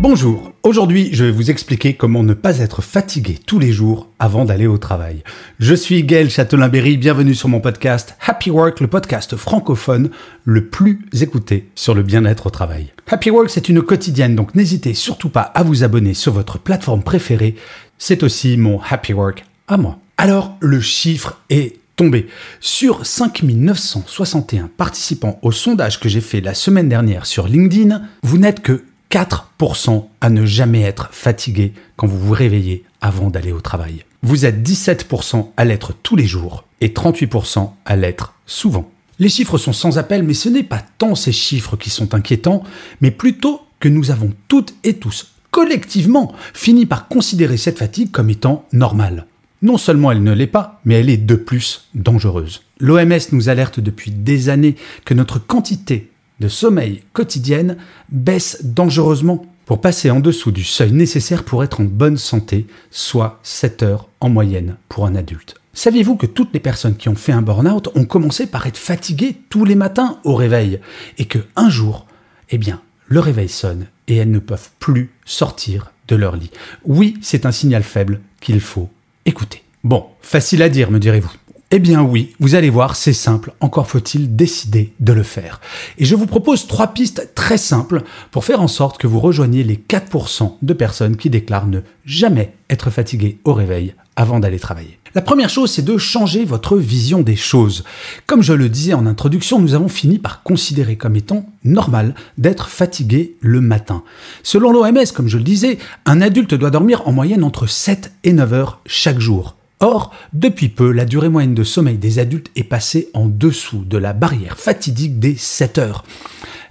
Bonjour, aujourd'hui je vais vous expliquer comment ne pas être fatigué tous les jours avant d'aller au travail. Je suis Gaël Châtelain-Berry, bienvenue sur mon podcast Happy Work, le podcast francophone le plus écouté sur le bien-être au travail. Happy Work c'est une quotidienne, donc n'hésitez surtout pas à vous abonner sur votre plateforme préférée. C'est aussi mon Happy Work à moi. Alors le chiffre est tombé. Sur 5961 participants au sondage que j'ai fait la semaine dernière sur LinkedIn, vous n'êtes que 4% à ne jamais être fatigué quand vous vous réveillez avant d'aller au travail. Vous êtes 17% à l'être tous les jours et 38% à l'être souvent. Les chiffres sont sans appel, mais ce n'est pas tant ces chiffres qui sont inquiétants, mais plutôt que nous avons toutes et tous, collectivement, fini par considérer cette fatigue comme étant normale. Non seulement elle ne l'est pas, mais elle est de plus dangereuse. L'OMS nous alerte depuis des années que notre quantité de sommeil quotidienne baisse dangereusement pour passer en dessous du seuil nécessaire pour être en bonne santé, soit 7 heures en moyenne pour un adulte. Saviez-vous que toutes les personnes qui ont fait un burn-out ont commencé par être fatiguées tous les matins au réveil et que un jour, eh bien, le réveil sonne et elles ne peuvent plus sortir de leur lit? Oui, c'est un signal faible qu'il faut écouter. Bon, facile à dire, me direz-vous. Eh bien oui, vous allez voir, c'est simple, encore faut-il décider de le faire. Et je vous propose trois pistes très simples pour faire en sorte que vous rejoigniez les 4% de personnes qui déclarent ne jamais être fatiguées au réveil avant d'aller travailler. La première chose, c'est de changer votre vision des choses. Comme je le disais en introduction, nous avons fini par considérer comme étant normal d'être fatigué le matin. Selon l'OMS, comme je le disais, un adulte doit dormir en moyenne entre 7 et 9 heures chaque jour. Or, depuis peu, la durée moyenne de sommeil des adultes est passée en dessous de la barrière fatidique des 7 heures.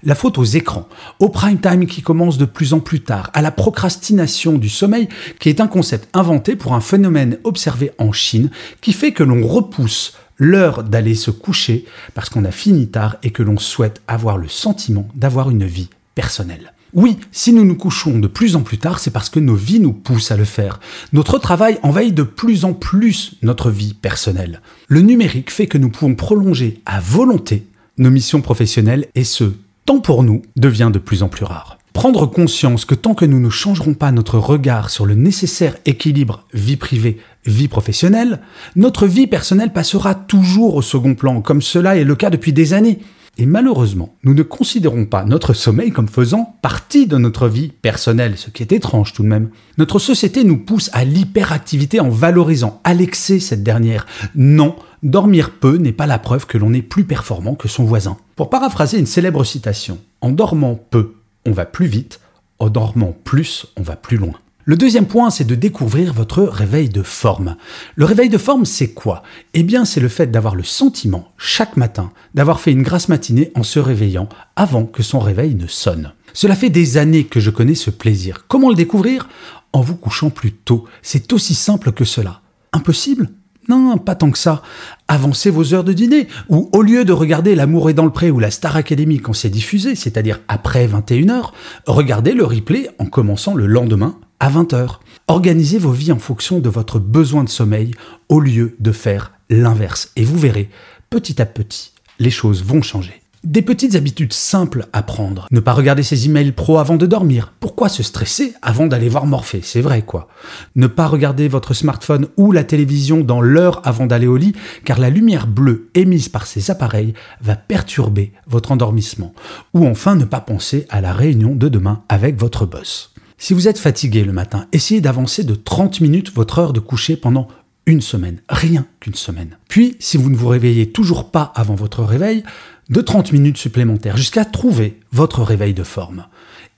La faute aux écrans, au prime time qui commence de plus en plus tard, à la procrastination du sommeil qui est un concept inventé pour un phénomène observé en Chine qui fait que l'on repousse l'heure d'aller se coucher parce qu'on a fini tard et que l'on souhaite avoir le sentiment d'avoir une vie personnelle. Oui, si nous nous couchons de plus en plus tard, c'est parce que nos vies nous poussent à le faire. Notre travail envahit de plus en plus notre vie personnelle. Le numérique fait que nous pouvons prolonger à volonté nos missions professionnelles et ce temps pour nous devient de plus en plus rare. Prendre conscience que tant que nous ne changerons pas notre regard sur le nécessaire équilibre vie privée, vie professionnelle, notre vie personnelle passera toujours au second plan, comme cela est le cas depuis des années. Et malheureusement, nous ne considérons pas notre sommeil comme faisant partie de notre vie personnelle, ce qui est étrange tout de même. Notre société nous pousse à l'hyperactivité en valorisant à l'excès cette dernière. Non, dormir peu n'est pas la preuve que l'on est plus performant que son voisin. Pour paraphraser une célèbre citation, en dormant peu, on va plus vite, en dormant plus, on va plus loin. Le deuxième point, c'est de découvrir votre réveil de forme. Le réveil de forme, c'est quoi? Eh bien, c'est le fait d'avoir le sentiment, chaque matin, d'avoir fait une grasse matinée en se réveillant avant que son réveil ne sonne. Cela fait des années que je connais ce plaisir. Comment le découvrir? En vous couchant plus tôt. C'est aussi simple que cela. Impossible? Non, pas tant que ça. Avancez vos heures de dîner. Ou au lieu de regarder L'amour est dans le pré ou la Star Academy quand c'est diffusé, c'est-à-dire après 21h, regardez le replay en commençant le lendemain à 20h. Organisez vos vies en fonction de votre besoin de sommeil au lieu de faire l'inverse. Et vous verrez, petit à petit, les choses vont changer. Des petites habitudes simples à prendre. Ne pas regarder ses emails pro avant de dormir. Pourquoi se stresser avant d'aller voir Morphée? C'est vrai quoi. Ne pas regarder votre smartphone ou la télévision dans l'heure avant d'aller au lit, car la lumière bleue émise par ces appareils va perturber votre endormissement. Ou enfin ne pas penser à la réunion de demain avec votre boss. Si vous êtes fatigué le matin, essayez d'avancer de 30 minutes votre heure de coucher pendant une semaine, rien qu'une semaine. Puis, si vous ne vous réveillez toujours pas avant votre réveil, de 30 minutes supplémentaires jusqu'à trouver votre réveil de forme.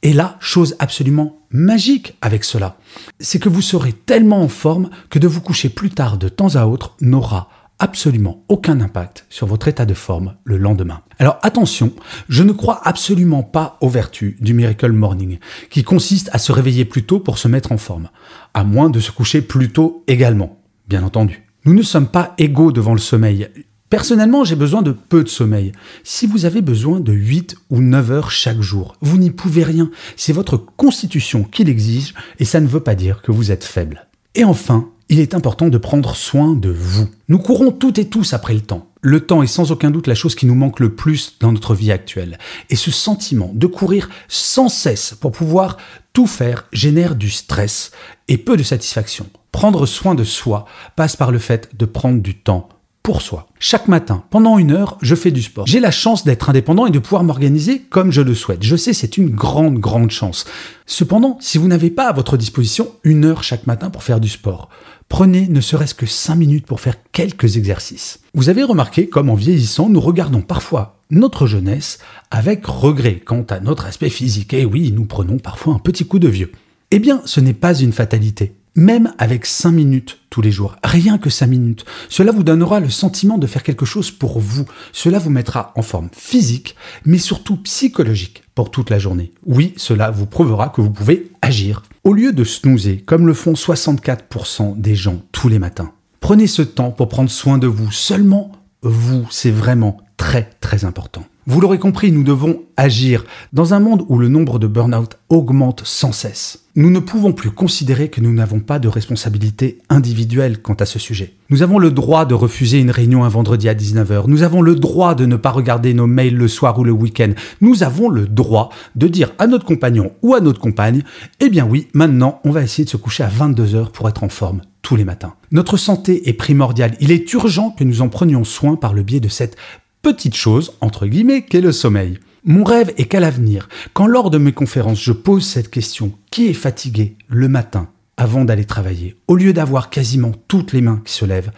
Et là, chose absolument magique avec cela, c'est que vous serez tellement en forme que de vous coucher plus tard de temps à autre n'aura absolument aucun impact sur votre état de forme le lendemain. Alors attention, je ne crois absolument pas aux vertus du Miracle Morning, qui consiste à se réveiller plus tôt pour se mettre en forme, à moins de se coucher plus tôt également, bien entendu. Nous ne sommes pas égaux devant le sommeil. Personnellement, j'ai besoin de peu de sommeil. Si vous avez besoin de 8 ou 9 heures chaque jour, vous n'y pouvez rien. C'est votre constitution qui l'exige et ça ne veut pas dire que vous êtes faible. Et enfin, il est important de prendre soin de vous. Nous courons toutes et tous après le temps. Le temps est sans aucun doute la chose qui nous manque le plus dans notre vie actuelle. Et ce sentiment de courir sans cesse pour pouvoir tout faire génère du stress et peu de satisfaction. Prendre soin de soi passe par le fait de prendre du temps pour soi. Chaque matin, pendant une heure, je fais du sport. J'ai la chance d'être indépendant et de pouvoir m'organiser comme je le souhaite. Je sais, c'est une grande, grande chance. Cependant, si vous n'avez pas à votre disposition une heure chaque matin pour faire du sport, prenez ne serait-ce que cinq minutes pour faire quelques exercices. Vous avez remarqué comme en vieillissant, nous regardons parfois notre jeunesse avec regret quant à notre aspect physique. Et oui, nous prenons parfois un petit coup de vieux. Eh bien, ce n'est pas une fatalité même avec 5 minutes tous les jours, rien que 5 minutes, cela vous donnera le sentiment de faire quelque chose pour vous. Cela vous mettra en forme physique, mais surtout psychologique pour toute la journée. Oui, cela vous prouvera que vous pouvez agir. Au lieu de snoozer, comme le font 64% des gens tous les matins, prenez ce temps pour prendre soin de vous. Seulement vous, c'est vraiment très très important. Vous l'aurez compris, nous devons agir dans un monde où le nombre de burn-out augmente sans cesse. Nous ne pouvons plus considérer que nous n'avons pas de responsabilité individuelle quant à ce sujet. Nous avons le droit de refuser une réunion un vendredi à 19h. Nous avons le droit de ne pas regarder nos mails le soir ou le week-end. Nous avons le droit de dire à notre compagnon ou à notre compagne, eh bien oui, maintenant on va essayer de se coucher à 22h pour être en forme tous les matins. Notre santé est primordiale. Il est urgent que nous en prenions soin par le biais de cette petite chose, entre guillemets, qu'est le sommeil. Mon rêve est qu'à l'avenir, quand lors de mes conférences je pose cette question, qui est fatigué le matin avant d'aller travailler, au lieu d'avoir quasiment toutes les mains qui se lèvent,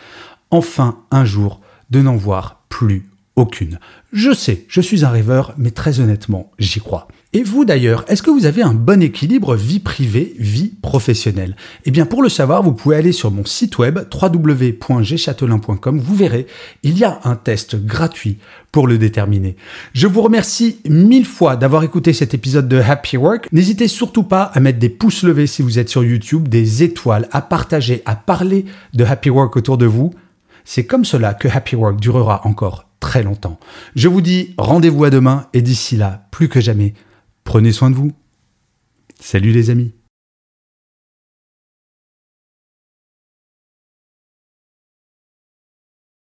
enfin un jour de n'en voir plus aucune. Je sais, je suis un rêveur, mais très honnêtement, j'y crois. Et vous d'ailleurs, est-ce que vous avez un bon équilibre vie privée, vie professionnelle? Eh bien pour le savoir, vous pouvez aller sur mon site web www.gchatelain.com, vous verrez, il y a un test gratuit pour le déterminer. Je vous remercie mille fois d'avoir écouté cet épisode de Happy Work. N'hésitez surtout pas à mettre des pouces levés si vous êtes sur YouTube, des étoiles, à partager, à parler de Happy Work autour de vous. C'est comme cela que Happy Work durera encore très longtemps. Je vous dis rendez-vous à demain et d'ici là, plus que jamais, prenez soin de vous. Salut les amis.